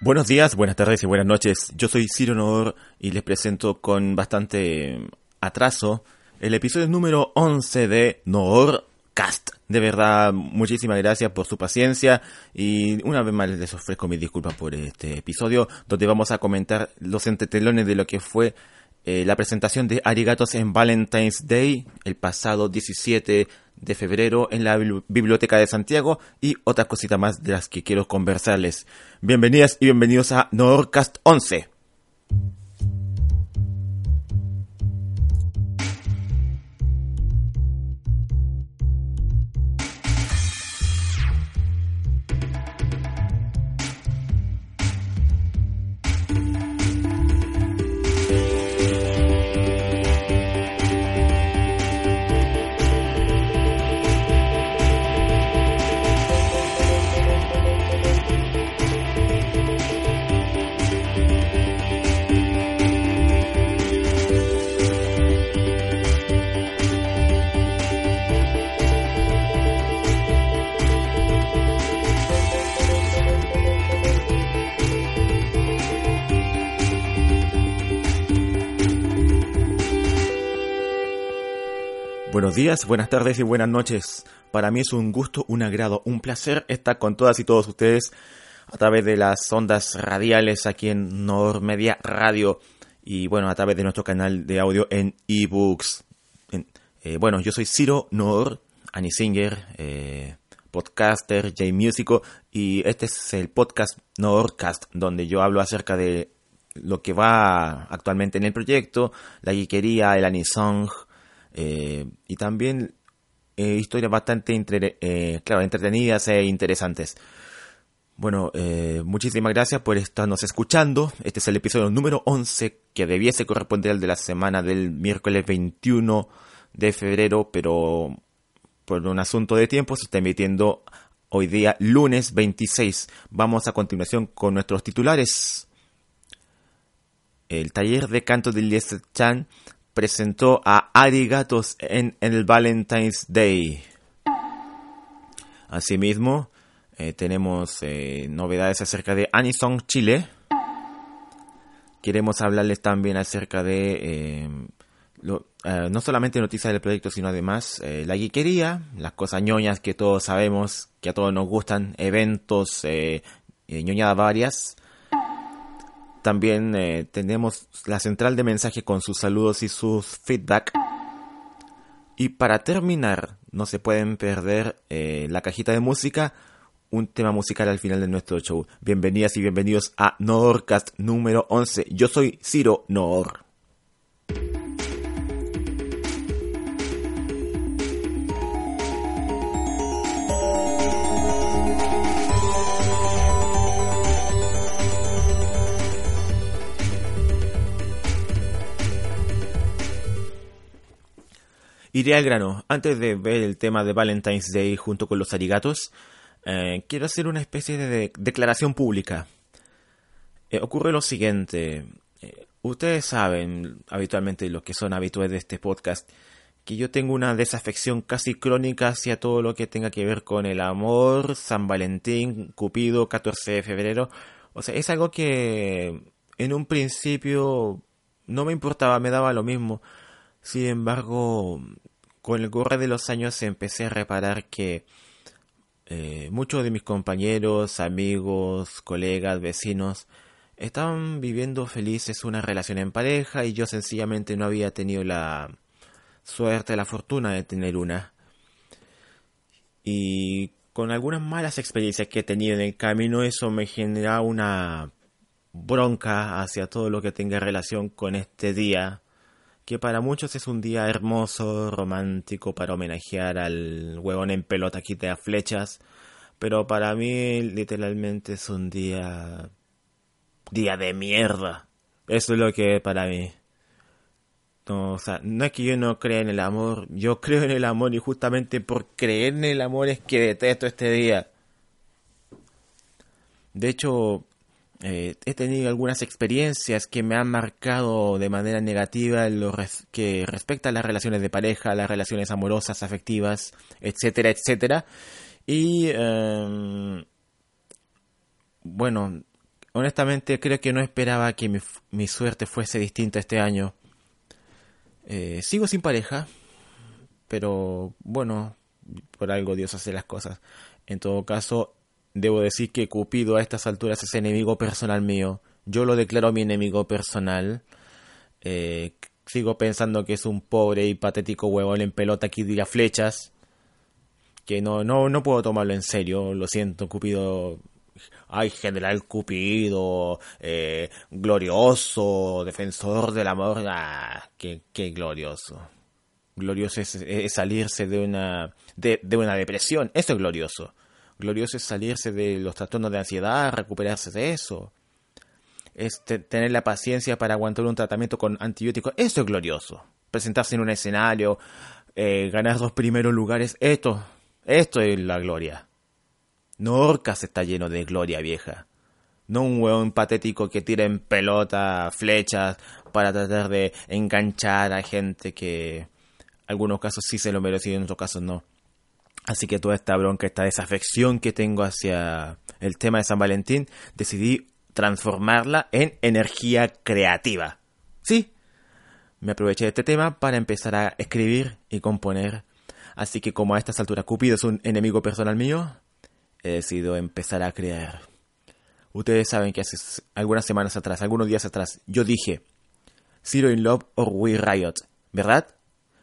Buenos días, buenas tardes y buenas noches. Yo soy Ciro Noor y les presento con bastante atraso el episodio número 11 de Noor Cast. De verdad, muchísimas gracias por su paciencia y una vez más les ofrezco mis disculpas por este episodio donde vamos a comentar los entretelones de lo que fue eh, la presentación de Arigatos en Valentine's Day el pasado 17 de febrero en la Biblioteca de Santiago y otras cositas más de las que quiero conversarles. Bienvenidas y bienvenidos a Noorcast 11. Días, buenas tardes y buenas noches. Para mí es un gusto, un agrado, un placer estar con todas y todos ustedes a través de las ondas radiales aquí en Normedia Radio y bueno, a través de nuestro canal de audio en ebooks. Eh, bueno, yo soy Ciro Nor, Annie Singer, eh, podcaster, J-Músico y este es el podcast Norcast donde yo hablo acerca de lo que va actualmente en el proyecto, la geekería, el anisong, eh, y también eh, historias bastante eh, claro, entretenidas e interesantes. Bueno, muchísimas gracias por estarnos escuchando. Este es el episodio número 11 que debiese corresponder al de la semana del miércoles 21 de febrero, pero por un asunto de tiempo se está emitiendo hoy día lunes 26. Vamos a continuación con nuestros titulares. El taller de canto de Liesel Chan presentó a Arigatos en el Valentine's Day. Asimismo, eh, tenemos eh, novedades acerca de Anisong Chile. Queremos hablarles también acerca de eh, no solamente noticias del proyecto, sino además la guiquería, las cosas ñoñas que todos sabemos, que a todos nos gustan, eventos, ñoñadas varias. También eh, tenemos la central de mensaje con sus saludos y sus feedback. Y para terminar, no se pueden perder eh, la cajita de música, un tema musical al final de nuestro show. Bienvenidas y bienvenidos a Noorcast número 11. Yo soy Ciro Noor. Iré al grano. Antes de ver el tema de Valentine's Day junto con los arigatos, eh, quiero hacer una especie de, declaración pública. Eh, ocurre lo siguiente. Eh, ustedes saben, habitualmente los que son habituales de este podcast, que yo tengo una desafección casi crónica hacia todo lo que tenga que ver con el amor, San Valentín, Cupido, 14 de febrero. O sea, es algo que en un principio no me importaba, me daba lo mismo. Sin embargo, con el correr de los años empecé a reparar que eh, muchos de mis compañeros, amigos, colegas, vecinos, estaban viviendo felices una relación en pareja y yo sencillamente no había tenido la suerte, la fortuna de tener una. Y con algunas malas experiencias que he tenido en el camino, eso me genera una bronca hacia todo lo que tenga relación con este día que para muchos es un día hermoso, romántico, para homenajear al huevón en pelota que te da flechas. Pero para mí literalmente es un día... Día de mierda. Eso es lo que es para mí. No, o sea, no es que yo no crea en el amor, yo creo en el amor y justamente por creer en el amor es que detesto este día. De hecho, eh, he tenido algunas experiencias que me han marcado de manera negativa en lo que respecta a las relaciones de pareja, las relaciones amorosas, afectivas, etcétera, etcétera. Y em, bueno, honestamente creo que no esperaba que mi, mi suerte fuese distinta este año. Eh, sigo sin pareja, pero bueno, por algo Dios hace las cosas. En todo caso, debo decir que Cupido a estas alturas es enemigo personal mío. Yo lo declaro mi enemigo personal. Eh, sigo pensando que es un pobre y patético huevón en pelota que tira flechas. Que no, no, no puedo tomarlo en serio. Lo siento, Cupido ay, general Cupido, eh, glorioso, defensor del amor, ah, qué, qué glorioso. Glorioso es, salirse de una, de, de, una depresión, eso es glorioso. Glorioso es salirse de los trastornos de ansiedad, recuperarse de eso. Es tener la paciencia para aguantar un tratamiento con antibióticos, eso es glorioso. Presentarse en un escenario, eh, ganar los primeros lugares, esto, esto es la gloria. No Orcas está lleno de gloria vieja. No un hueón patético que tira en pelota flechas para tratar de enganchar a gente que en algunos casos sí se lo merecía y en otros casos no. Así que toda esta bronca, esta desafección que tengo hacia el tema de San Valentín, decidí transformarla en energía creativa. Sí, me aproveché de este tema para empezar a escribir y componer. Así que como a estas alturas Cupido es un enemigo personal mío, he decidido empezar a crear. Ustedes saben que hace algunas semanas atrás, algunos días atrás, yo dije Zero in Love or We Riot, ¿verdad?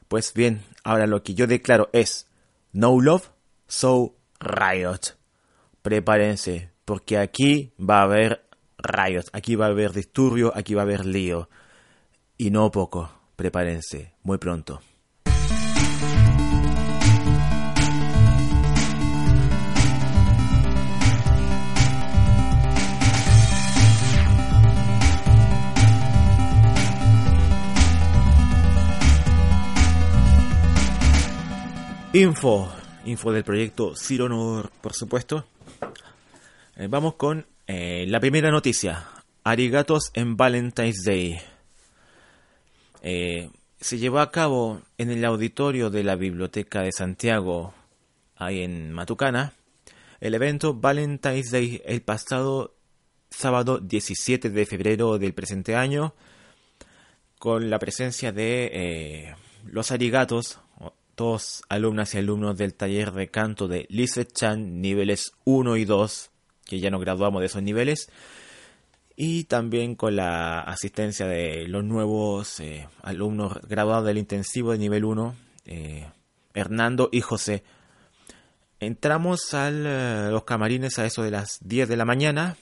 Pues bien, ahora lo que yo declaro es No Love, So Riot. Prepárense, porque aquí va a haber riot, aquí va a haber disturbio, aquí va a haber lío. Y no poco, prepárense, muy pronto. Info, info del proyecto Cironor, por supuesto. Eh, vamos con eh, la primera noticia. Arigatos en Valentine's Day. Eh, se llevó a cabo en el auditorio de la Biblioteca de Santiago, ahí en Matucana, el evento Valentine's Day el pasado sábado 17 de febrero del presente año, con la presencia de los arigatos, todos alumnas y alumnos del taller de canto de Lise Chan, niveles 1 y 2, que ya nos graduamos de esos niveles, y también con la asistencia de los nuevos eh, alumnos graduados del intensivo de nivel 1, eh, Hernando y José. Entramos a eh, los camarines a eso de las 10 de la mañana,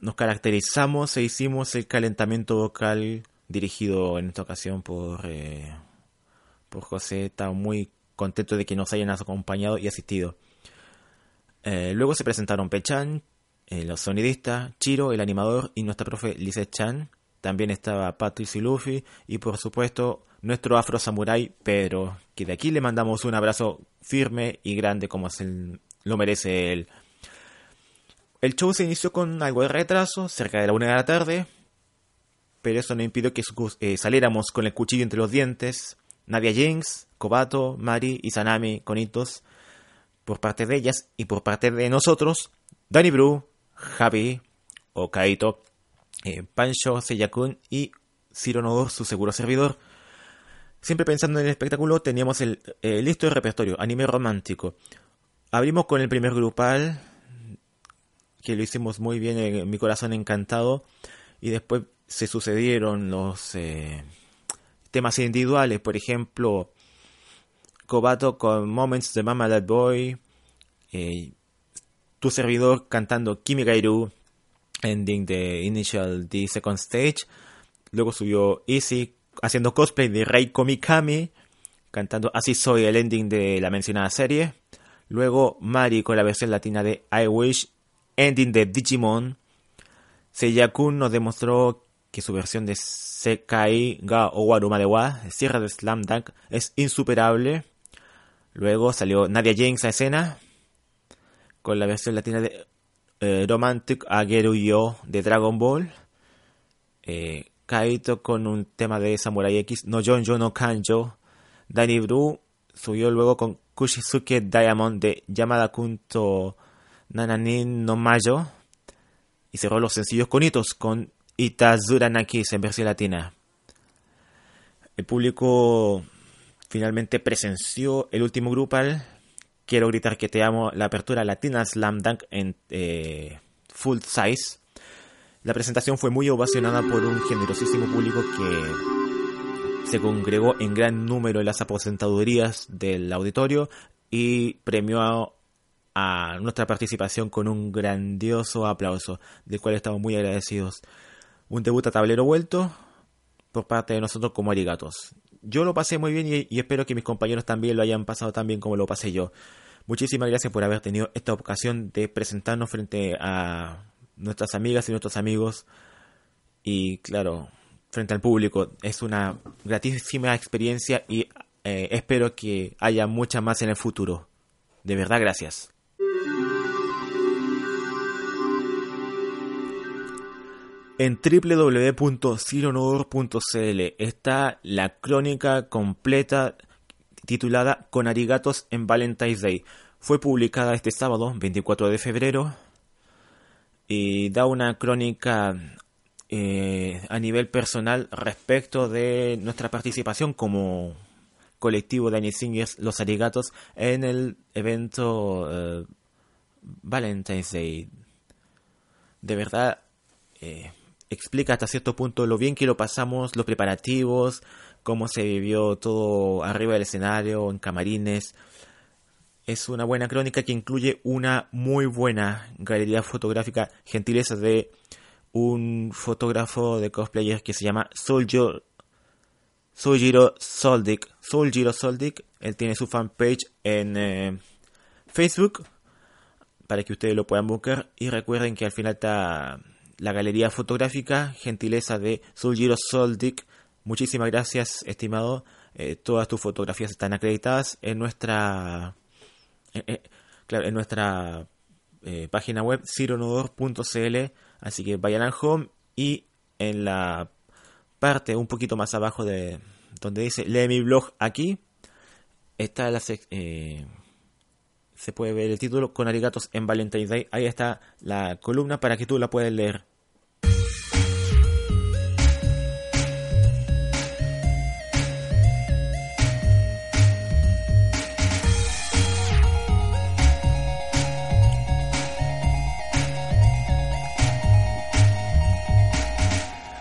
nos caracterizamos e hicimos el calentamiento vocal dirigido en esta ocasión por por José está muy contento de que nos hayan acompañado y asistido. Eh, luego se presentaron Pechan, eh, los sonidistas, Chiro, el animador y nuestra profe Lise Chan. También estaba Patrick y Luffy y por supuesto nuestro afro samurai Pedro, que de aquí le mandamos un abrazo firme y grande como lo merece él. El show se inició con algo de retraso, cerca de la una de la tarde, pero eso no impidió que eh, saliéramos con el cuchillo entre los dientes Nadia Jinx, Kobato, Mari y Sanami con hitos por parte de ellas y por parte de nosotros, Danny Bru, Javi, Okaito, eh, Pancho, Seyakun y Ciro su seguro servidor. Siempre pensando en el espectáculo, teníamos el listo de repertorio, anime romántico. Abrimos con el primer grupal, que lo hicimos muy bien en mi corazón encantado, y después se sucedieron los... Eh, temas individuales, por ejemplo, Kobato con Moments de Mama That Boy, eh, tu servidor cantando Kimi Gairu, ending de Initial D Second Stage, luego subió Easy haciendo cosplay de Rei Komikami, cantando Así Soy, el ending de la mencionada serie, Luego Mari con la versión latina de I Wish, Ending de Digimon. Seiyakun nos demostró que su versión de Sekai ga Owaru Madewa, Sierra de Slam Dunk, es insuperable. Luego salió Nadia James a escena con la versión latina de eh, Romantic Ageru Yo de Dragon Ball. Eh, Kaito con un tema de Samurai X, No Jonjo no Kanjo. Danny Bru subió luego con Kushisuke Diamond de Yamada Kunto Nananin no Mayo. Y cerró los sencillos con hitos con Itazura Nakis en versión latina. El público finalmente presenció el último grupal. Quiero gritar que te amo la apertura latina Slam Dunk en eh, full size. La presentación fue muy ovacionada por un generosísimo público que se congregó en gran número en las aposentadorías del auditorio y premió a, nuestra participación con un grandioso aplauso, del cual estamos muy agradecidos. Un debut a tablero vuelto por parte de nosotros como arigatos. Yo lo pasé muy bien y, espero que mis compañeros también lo hayan pasado tan bien como lo pasé yo. Muchísimas gracias por haber tenido esta ocasión de presentarnos frente a nuestras amigas y nuestros amigos y claro, frente al público. Es una gratísima experiencia y eh, espero que haya mucha más en el futuro. De verdad, gracias. En www.cironodor.cl está la crónica completa titulada Con arigatos en Valentine's Day. Fue publicada este sábado, 24 de febrero, y da una crónica eh, a nivel personal respecto de nuestra participación como colectivo de Annie Singers, Los Arigatos, en el evento eh, Valentine's Day. De verdad, eh, explica hasta cierto punto lo bien que lo pasamos, los preparativos, cómo se vivió todo arriba del escenario, en camarines. Es una buena crónica que incluye una muy buena galería fotográfica, gentileza de un fotógrafo de cosplayers que se llama Souljo, Soulgiro Soldik. Soulgiro Soldik, él tiene su fanpage en eh, Facebook para que ustedes lo puedan buscar y recuerden que al final está la galería fotográfica, gentileza de Soulgiro Soldik. Muchísimas gracias, estimado. Eh, todas tus fotografías están acreditadas en nuestra eh, eh, en nuestra página web cironodor.cl, así que vayan al home y en la parte un poquito más abajo de donde dice lee mi blog aquí está la se puede ver el título con arigatos en Valentine's Day ahí está la columna para que tú la puedas leer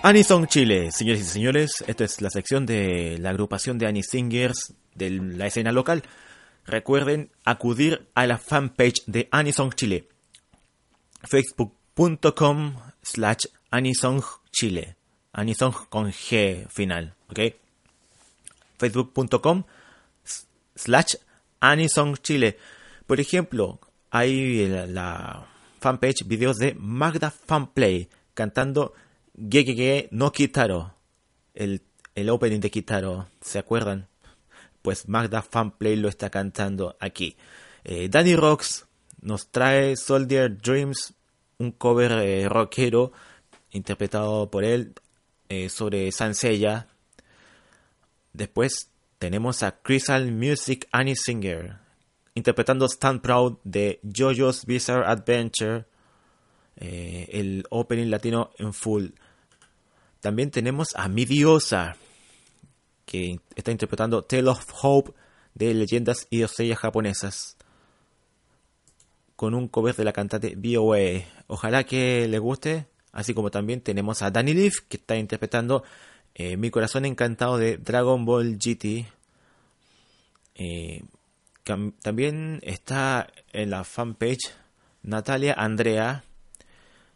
Anisong Chile, señores y señores, esta es la sección de la agrupación de Anisingers de la escena local. Recuerden acudir a la fanpage de Anisong Chile, facebook.com slash Anisong Chile, Anisong con G final, ¿ok? facebook.com slash Anisong Chile. Por ejemplo, hay la, la fanpage videos de Magda Fanplay cantando Gegege no Kitaro, el, el opening de Kitaro, ¿se acuerdan? Pues Magda Fanplay lo está cantando aquí. Eh, Danny Rocks nos trae Soldier Dreams, un cover eh, rockero interpretado por él eh, sobre Sansella. Después tenemos a Crystal Music Annie Singer interpretando Stand Proud de JoJo's Bizarre Adventure, el opening latino en full. También tenemos a Mi Diosa, que está interpretando Tale of Hope de leyendas y dosellas japonesas, con un cover de la cantante BOE. Ojalá que les guste, así como también tenemos a Danny Leaf, que está interpretando eh, Mi Corazón Encantado de Dragon Ball GT. Eh, también está en la fanpage Natalia Andrea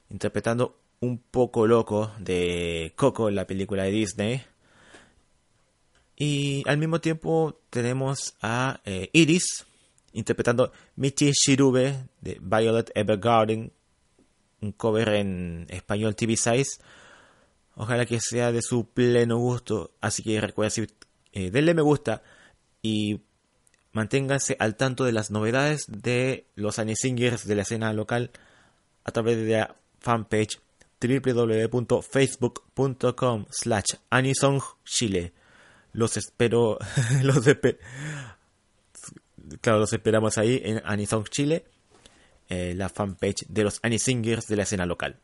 interpretando un poco loco de Coco, la película de Disney. Y al mismo tiempo tenemos a eh, Iris interpretando Michi Shirube de Violet Evergarden, un cover en español TV Size. Ojalá que sea de su pleno gusto, así que recuerden eh, denle me gusta y manténganse al tanto de las novedades de los Singers de la escena local a través de la fanpage www.facebook.com slash Chile. Los espero, los claro, los esperamos ahí en Anisong Chile, eh, la fanpage de los Singers de la escena local.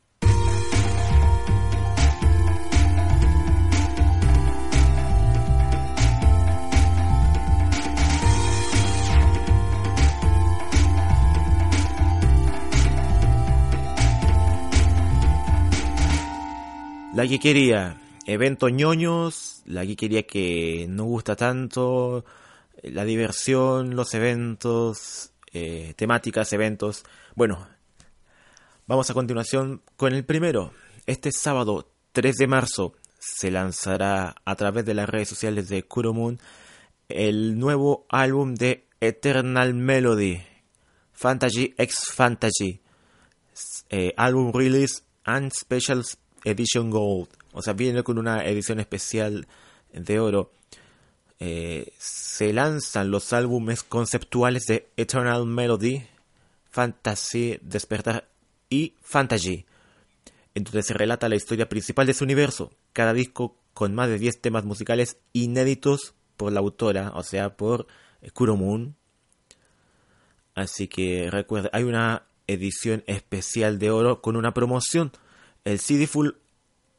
La que quería ñoños, la que que no gusta tanto, la diversión, los eventos, eh, temáticas, eventos. Bueno, vamos a continuación con el primero. Este sábado 3 de marzo se lanzará a través de las redes sociales de Kuromoon el nuevo álbum de Eternal Melody, Fantasy X Fantasy, eh, álbum release and special Edition Gold. O sea, viene con una edición especial de oro. Eh, se lanzan los álbumes conceptuales de Eternal Melody, Fantasy, Despertar y Fantasy, en donde se relata la historia principal de su universo. Cada disco con más de 10 temas musicales inéditos por la autora, o sea, por Kuromoon. Así que recuerda, hay una edición especial de oro con una promoción el CD full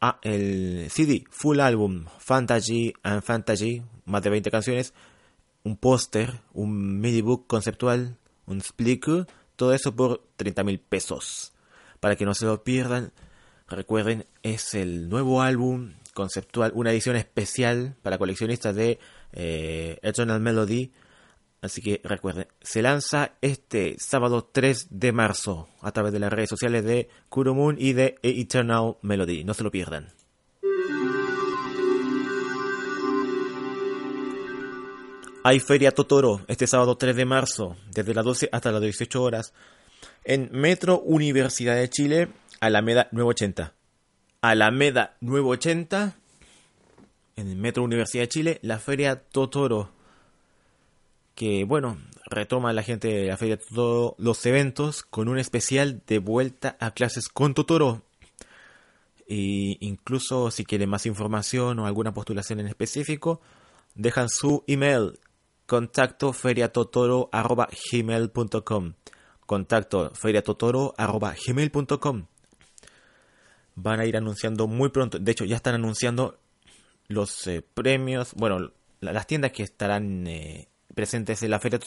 ah, el CD full album Fantasy and Fantasy, más de 20 canciones, un póster, un midi book conceptual, un split, todo eso por 30 mil pesos. Para que no se lo pierdan, recuerden, es el nuevo álbum conceptual, una edición especial para coleccionistas de eh, Eternal Melody Así que recuerden, se lanza este sábado 3 de marzo a través de las redes sociales de Kuromoon y de Eternal Melody. No se lo pierdan. Hay Feria Totoro este sábado 3 de marzo, desde las 12 hasta las 18 horas, en Metro Universidad de Chile, Alameda 980. Alameda 980, en el Metro Universidad de Chile, la Feria Totoro que bueno, retoma la gente de la feria todos los eventos con un especial de vuelta a clases con Totoro. E incluso si quieren más información o alguna postulación en específico, dejan su email contacto feriatotoro.gmail.com contacto feriatotoro.gmail.com van a ir anunciando muy pronto, de hecho ya están anunciando los eh, premios, bueno, las tiendas que estarán eh, presentes en la Feria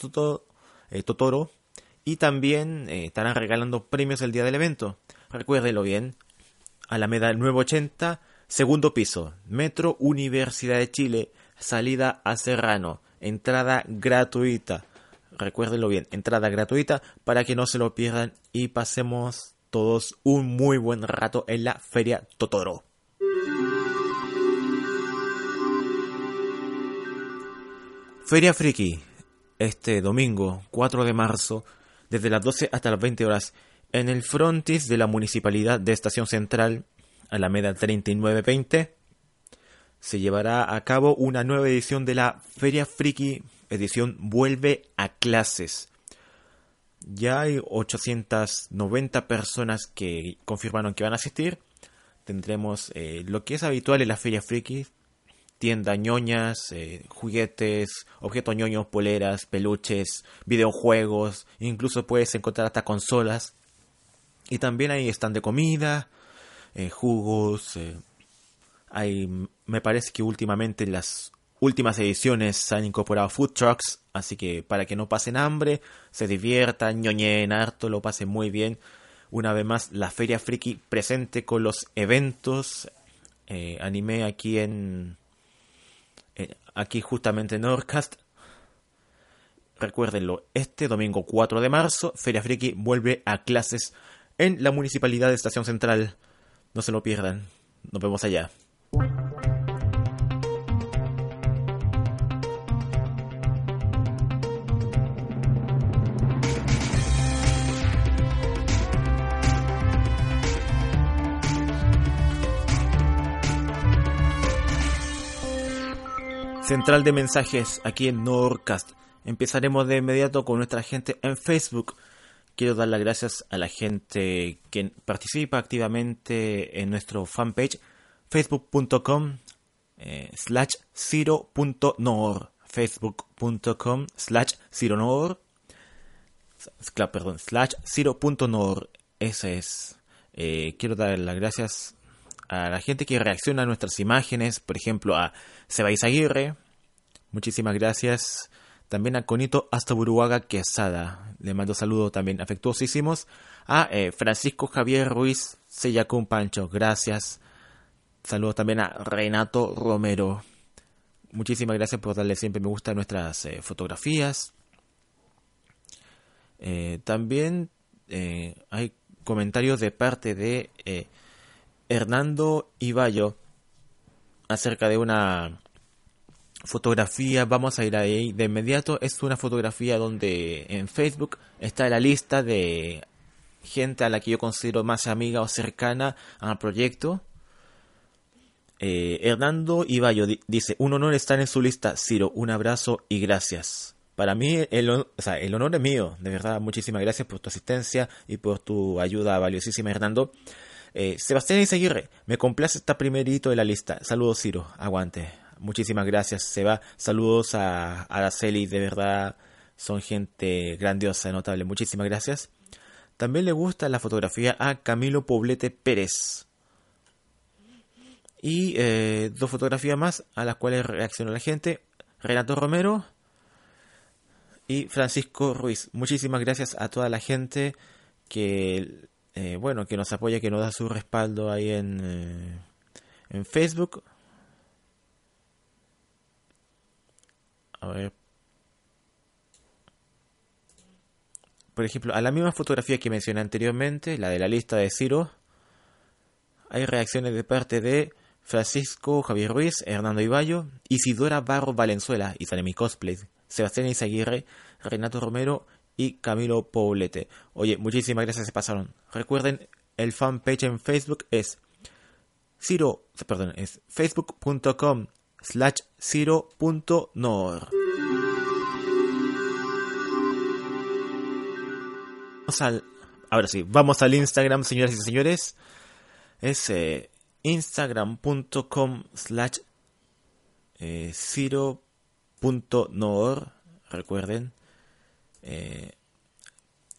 eh, Totoro y también eh, estarán regalando premios el día del evento. Recuérdelo bien, Alameda 980, segundo piso, Metro Universidad de Chile, salida a Serrano, entrada gratuita. Recuérdenlo bien, entrada gratuita para que no se lo pierdan y pasemos todos un muy buen rato en la Feria Totoro. Feria Friki, este domingo 4 de marzo, desde las 12 hasta las 20 horas, en el frontis de la Municipalidad de Estación Central, Alameda 3920, se llevará a cabo una nueva edición de la Feria Friki, edición Vuelve a clases. Ya hay 890 personas que confirmaron que van a asistir. Tendremos eh, lo que es habitual en la Feria Friki, tienda ñoñas, eh, juguetes, objetos ñoños, poleras, peluches, videojuegos, incluso puedes encontrar hasta consolas. Y también hay stand de comida, eh, jugos. Eh, hay, me parece que últimamente en las últimas ediciones se han incorporado food trucks, así que para que no pasen hambre, se diviertan, ñoñen harto, lo pasen muy bien. Una vez más, la Feria Friki presente con los eventos anime aquí en, eh, aquí justamente en Nordcast. Recuérdenlo, este domingo 4 de marzo, Feria Friki vuelve a clases en la Municipalidad de Estación Central. No se lo pierdan. Nos vemos allá. Central de mensajes aquí en Nordcast. Empezaremos de inmediato con nuestra gente en Facebook. Quiero dar las gracias a la gente que participa activamente en nuestro fanpage facebook.com eh, slash zero.nor facebook.com slash zero perdón, slash zero.nor ese es eh, quiero dar las gracias a la gente que reacciona a nuestras imágenes por ejemplo a Sebais Aguirre muchísimas gracias también a Conito hasta Buruaga Quesada. Le mando saludos también afectuosísimos. A eh, Francisco Javier Ruiz Sellacún Pancho. Gracias. Saludos también a Renato Romero. Muchísimas gracias por darle siempre me gusta a nuestras eh, fotografías. Eh, también hay comentarios de parte de Hernando Ibayo acerca de una fotografía, vamos a ir ahí de inmediato. Es una fotografía donde en Facebook está la lista de gente a la que yo considero más amiga o cercana al proyecto. Eh, Hernando Ibayo dice, un honor estar en su lista, Ciro, un abrazo y gracias. Para mí el, el honor es mío, de verdad, muchísimas gracias por tu asistencia y por tu ayuda valiosísima, Hernando. Eh, Sebastián Izaguirre, me complace esta primerito de la lista. Saludos, Ciro, aguante. Muchísimas gracias, Seba. Saludos a Araceli, de verdad son gente grandiosa, notable. Muchísimas gracias. También le gusta la fotografía a Camilo Poblete Pérez. Y eh, dos fotografías más a las cuales reaccionó la gente. Renato Romero y Francisco Ruiz. Muchísimas gracias a toda la gente que, eh, bueno, que nos apoya, que nos da su respaldo ahí en, eh, en Facebook. Por ejemplo, a la misma fotografía que mencioné anteriormente, la de la lista de Ciro, hay reacciones de parte de Francisco Javier Ruiz, Hernando Ibayo, Isidora Barro Valenzuela, y sale cosplay, Sebastián Izaguirre, Renato Romero y Camilo Poblete. Oye, muchísimas gracias, se pasaron. Recuerden, el fanpage en Facebook es Ciro, perdón, es facebook.com slash zero.nor. Vamos al, ahora sí, vamos al Instagram, señoras y señores. Es eh, instagram.com slash eh, zero.nor. Recuerden. Eh,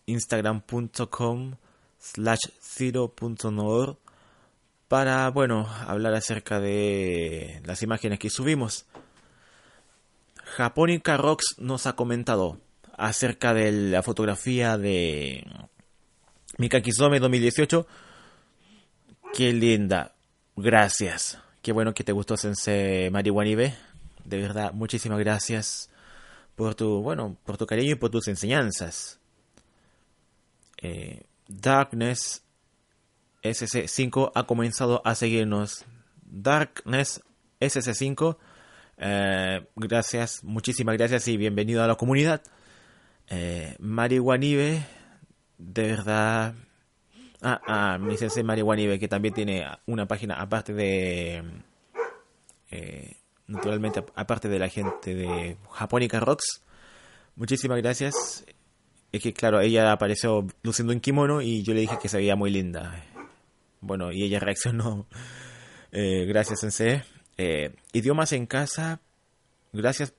instagram.com slash zero.nor para, bueno, hablar acerca de las imágenes que subimos. Japonica Rocks nos ha comentado acerca de la fotografía de Mikakizome 2018. Qué linda. Gracias. Qué bueno que te gustó Sensei Mariwanibe. De verdad, muchísimas gracias por tu, bueno, por tu cariño y por tus enseñanzas. Eh, Darkness SC5 ha comenzado a seguirnos. Darkness SC5, eh, gracias, muchísimas gracias y bienvenido a la comunidad. Eh, Marihuanibe, de verdad. Ah, ah, mi sensei Marihuanibe, que también tiene una página aparte de. Eh, naturalmente, aparte de la gente de Japonica Rocks. Muchísimas gracias. Es que, claro, ella apareció luciendo un kimono y yo le dije que se veía muy linda. Bueno, y ella reaccionó. Eh, gracias, Sensei. Eh, idiomas en casa. Gracias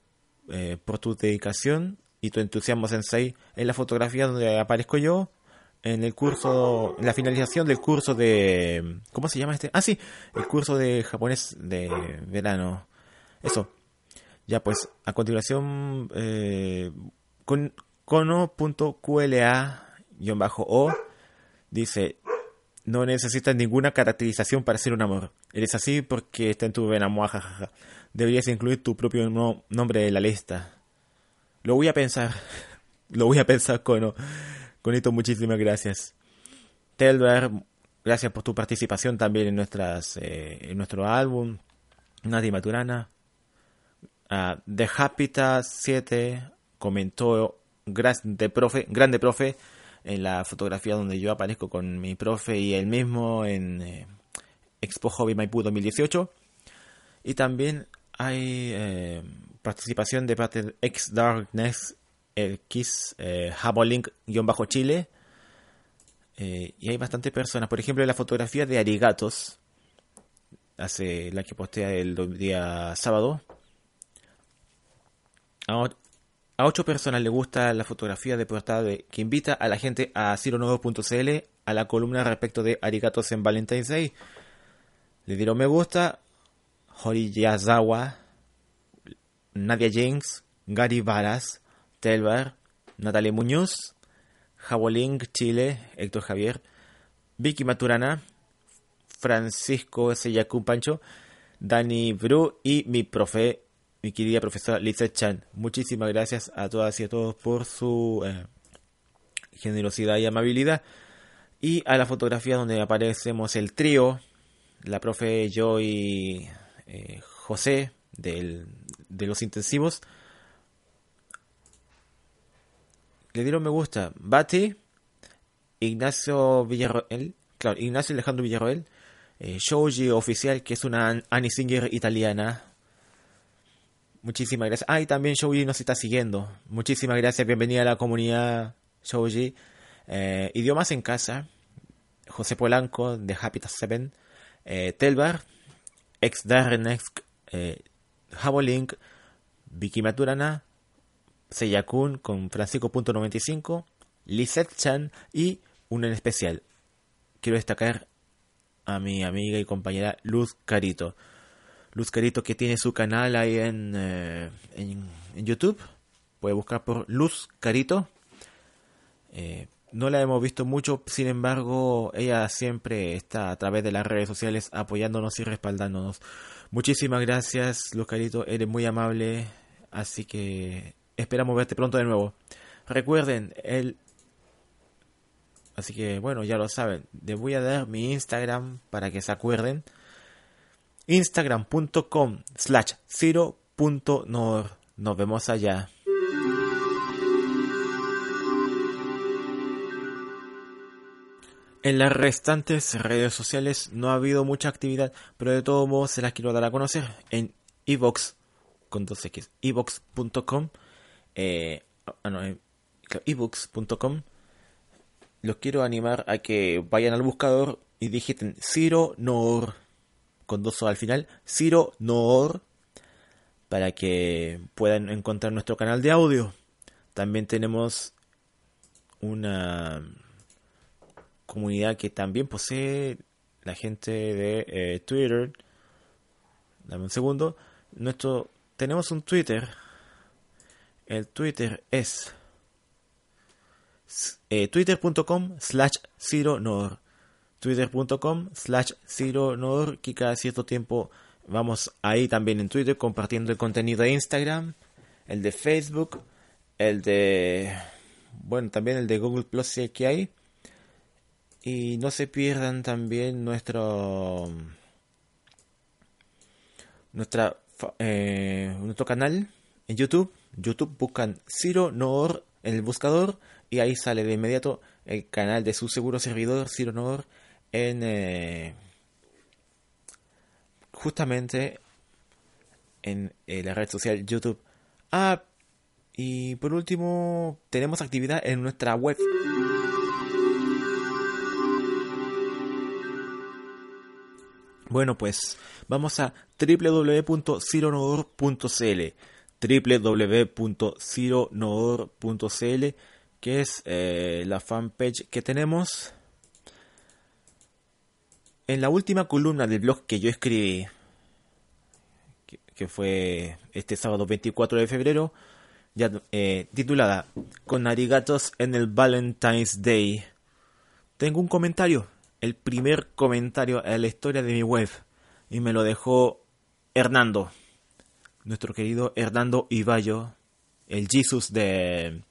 eh, por tu dedicación y tu entusiasmo, Sensei. En la fotografía donde aparezco yo. En el curso, en la finalización del curso de. ¿Cómo se llama este? Ah, sí, el curso de japonés de verano. Eso. Ya, pues, a continuación, eh, con, cono.qla-o dice: no necesitas ninguna caracterización para ser un amor. Eres así porque está en tu vena. Deberías incluir tu propio nombre en la lista. Lo voy a pensar. Lo voy a pensar, con esto muchísimas gracias. Telver, gracias por tu participación también en, nuestras, eh, en nuestro álbum. Nadia Maturana. Uh, The Habitat 7 comentó, grande profe, en la fotografía donde yo aparezco con mi profe y él mismo en eh, Expo Hobby Maipú 2018. Y también hay eh, participación de parte de X Darkness X eh, Habolink-Chile. Eh, y hay bastantes personas. Por ejemplo, la fotografía de Arigatos. Hace la que postea el día sábado. A, ocho personas le gusta la fotografía de portada de, que invita a la gente a cironodo.cl a la columna respecto de Arigatos en Valentine's Day. Le dieron me gusta Hori Yazawa, Nadia James, Gary Varas, Telvar, Natalia Muñoz, Jabolín Chile, Héctor Javier, Vicky Maturana, Francisco Seyacún Pancho, Dani Bru y mi profe, mi querida profesora Lisa Chan. Muchísimas gracias a todas y a todos por su eh, generosidad y amabilidad. Y a la fotografía donde aparecemos el trío, la profe, yo y eh, José del, de los intensivos. Le dieron me gusta Bati, Ignacio Villarroel, claro, Ignacio Alejandro Villarroel, eh, Shoji Oficial, que es una Annie Singer italiana. Muchísimas gracias. Ah, y también Shoji nos está siguiendo. Muchísimas gracias, bienvenida a la comunidad Shoji. Eh, idiomas en casa. José Polanco de Habitat 7. Eh, Telbar, ex Darrenex, eh, Jabolink, Vicky Maturana, Seyakun con Francisco.95, Lizette Chan y un en especial. Quiero destacar a mi amiga y compañera Luz Carito. Luz Carito que tiene su canal ahí en, eh, en, YouTube. Puede buscar por Luz Carito. Eh, no la hemos visto mucho, sin embargo, ella siempre está a través de las redes sociales apoyándonos y respaldándonos. Muchísimas gracias, Luz Carito, eres muy amable, así que esperamos verte pronto de nuevo. Recuerden, el... Así que bueno, ya lo saben, les voy a dar mi Instagram para que se acuerden. Instagram.com slash nor Nos vemos allá. En las restantes redes sociales no ha habido mucha actividad, pero de todos modos se las quiero dar a conocer en evox con dos x evox.com eh, ah, no, eh, ebooks.com los quiero animar a que vayan al buscador y digiten Ciro Nor con dos O al final, Ciro Nor para que puedan encontrar nuestro canal de audio. También tenemos una comunidad que también posee la gente de eh, Twitter. Dame un segundo. Nuestro tenemos un Twitter el Twitter es eh, twitter.com slash zero nor. Twitter.com slash nor. Que cada cierto tiempo vamos ahí también en Twitter compartiendo el contenido de Instagram, el de Facebook, el de. Bueno, también el de Google Plus si que hay. Y no se pierdan también nuestro. Nuestra, eh, nuestro canal en YouTube YouTube buscan Ciro Noor en el buscador y ahí sale de inmediato el canal de su seguro servidor Ciro Noor en eh, justamente en eh, la red social YouTube. Ah, y por último, tenemos actividad en nuestra web. Bueno, pues vamos a www.cironodor.cl www.cironoor.cl que es eh, la fanpage que tenemos. En la última columna del blog que yo escribí, que, fue este sábado 24 de febrero, ya eh, titulada Con arigatos en el Valentine's Day, tengo un comentario, el primer comentario en la historia de mi web, y me lo dejó Hernando nuestro querido Hernando Ibayo, el Jesus de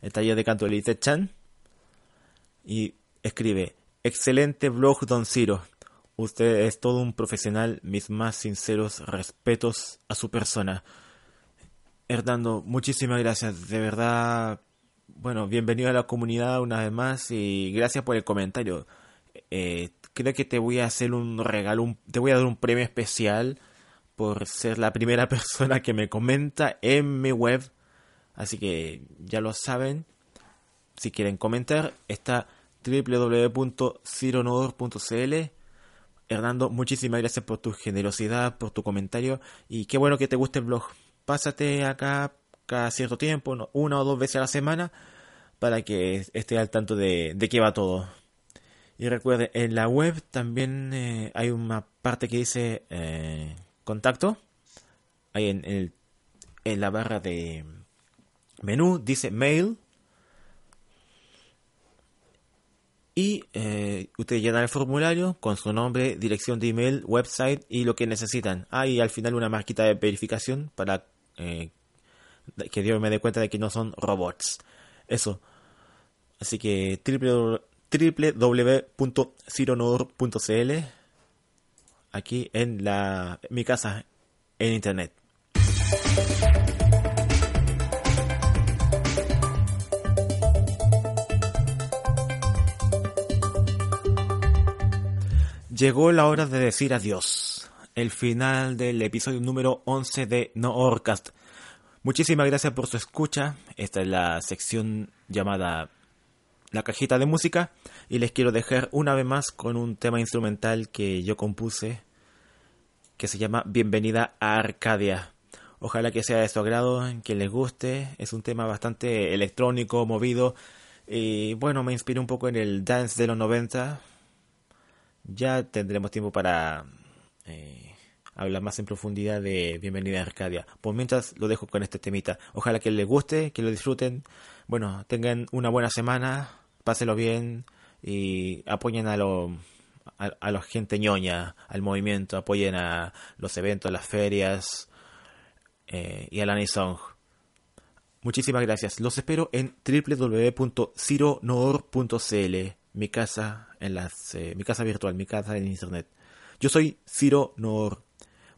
el taller de canto de Chan, y escribe, excelente blog Don Ciro, usted es todo un profesional, mis más sinceros respetos a su persona. Hernando, muchísimas gracias, de verdad, bueno, bienvenido a la comunidad una vez más y gracias por el comentario. Eh, creo que te voy a hacer un regalo, te voy a dar un premio especial por ser la primera persona que me comenta en mi web. Así que ya lo saben. Si quieren comentar, está www.cironodor.cl. Hernando, muchísimas gracias por tu generosidad, por tu comentario y qué bueno que te guste el blog. Pásate acá cada cierto tiempo, una o dos veces a la semana, para que esté al tanto de, de qué va todo. Y recuerde, en la web también eh, hay una parte que dice eh, contacto. Ahí en, en, en la barra de menú dice mail y eh, ustedes llenan el formulario con su nombre, dirección de email, website y lo que necesitan. Ah, y al final una marquita de verificación para eh, que Dios me dé cuenta de que no son robots. Eso. Así que www.cironodor.cl aquí en la mi casa en internet. Llegó la hora de decir adiós. El final del episodio número 11 de No Orcast. Muchísimas gracias por su escucha. Esta es la sección llamada La cajita de música. Y les quiero dejar una vez más con un tema instrumental que yo compuse. Que se llama Bienvenida a Arcadia. Ojalá que sea de su agrado, que les guste. Es un tema bastante electrónico, movido. Y bueno, me inspiré un poco en el dance de los 90 ya tendremos tiempo para eh, hablar más en profundidad de Bienvenida a Arcadia. Por mientras lo dejo con este temita. Ojalá que les guste, que lo disfruten. Bueno, tengan una buena semana, pásenlo bien y apoyen a los a, a la gente ñoña, al movimiento, apoyen a los eventos, las ferias eh, y a la Nisong. Muchísimas gracias. Los espero en www.cironor.cl mi casa en las eh, mi casa virtual, mi casa en internet. Yo soy Ciro Nor.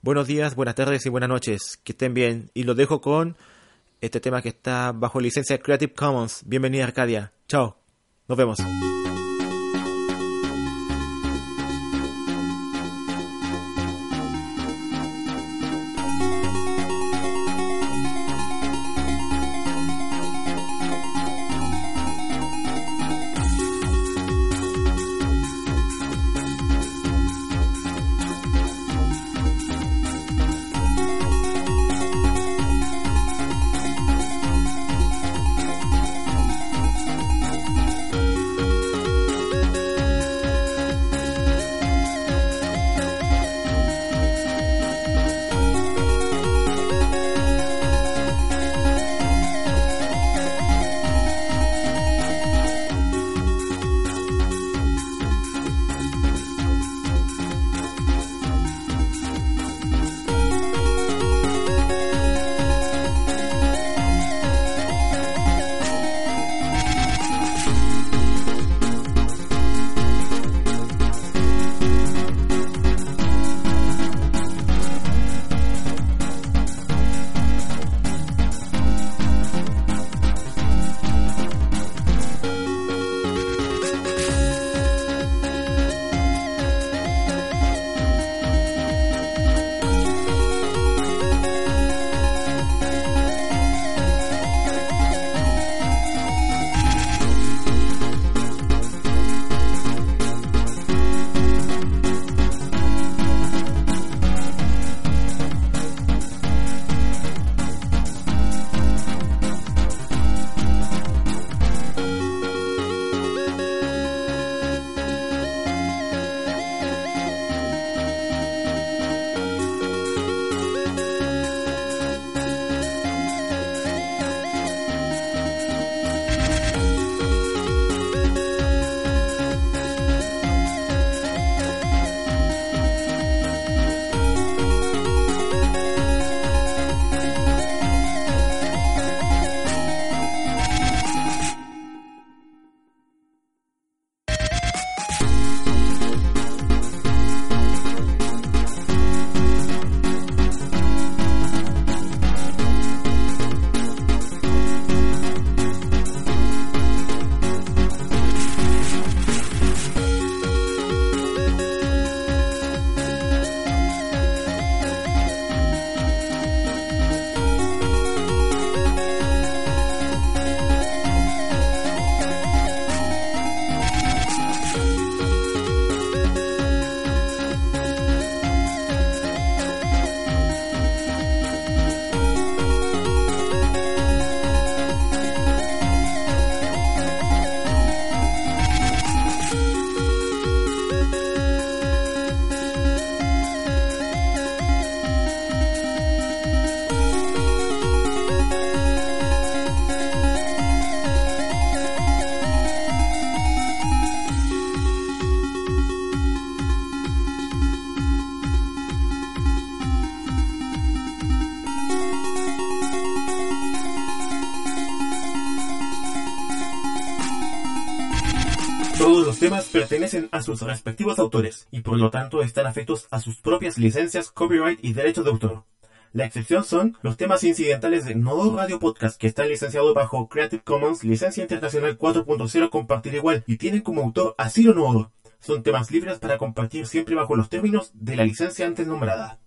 Buenos días, buenas tardes y buenas noches. Que estén bien y lo dejo con este tema que está bajo licencia Creative Commons. Bienvenida Arcadia. Chao. Nos vemos. Temas pertenecen a sus respectivos autores y por lo tanto están afectos a sus propias licencias, copyright y derechos de autor. La excepción son los temas incidentales de Nodo Radio Podcast que están licenciados bajo Creative Commons Licencia Internacional 4.0 Compartir Igual y tienen como autor a Ciro Nodo. Son temas libres para compartir siempre bajo los términos de la licencia antes nombrada.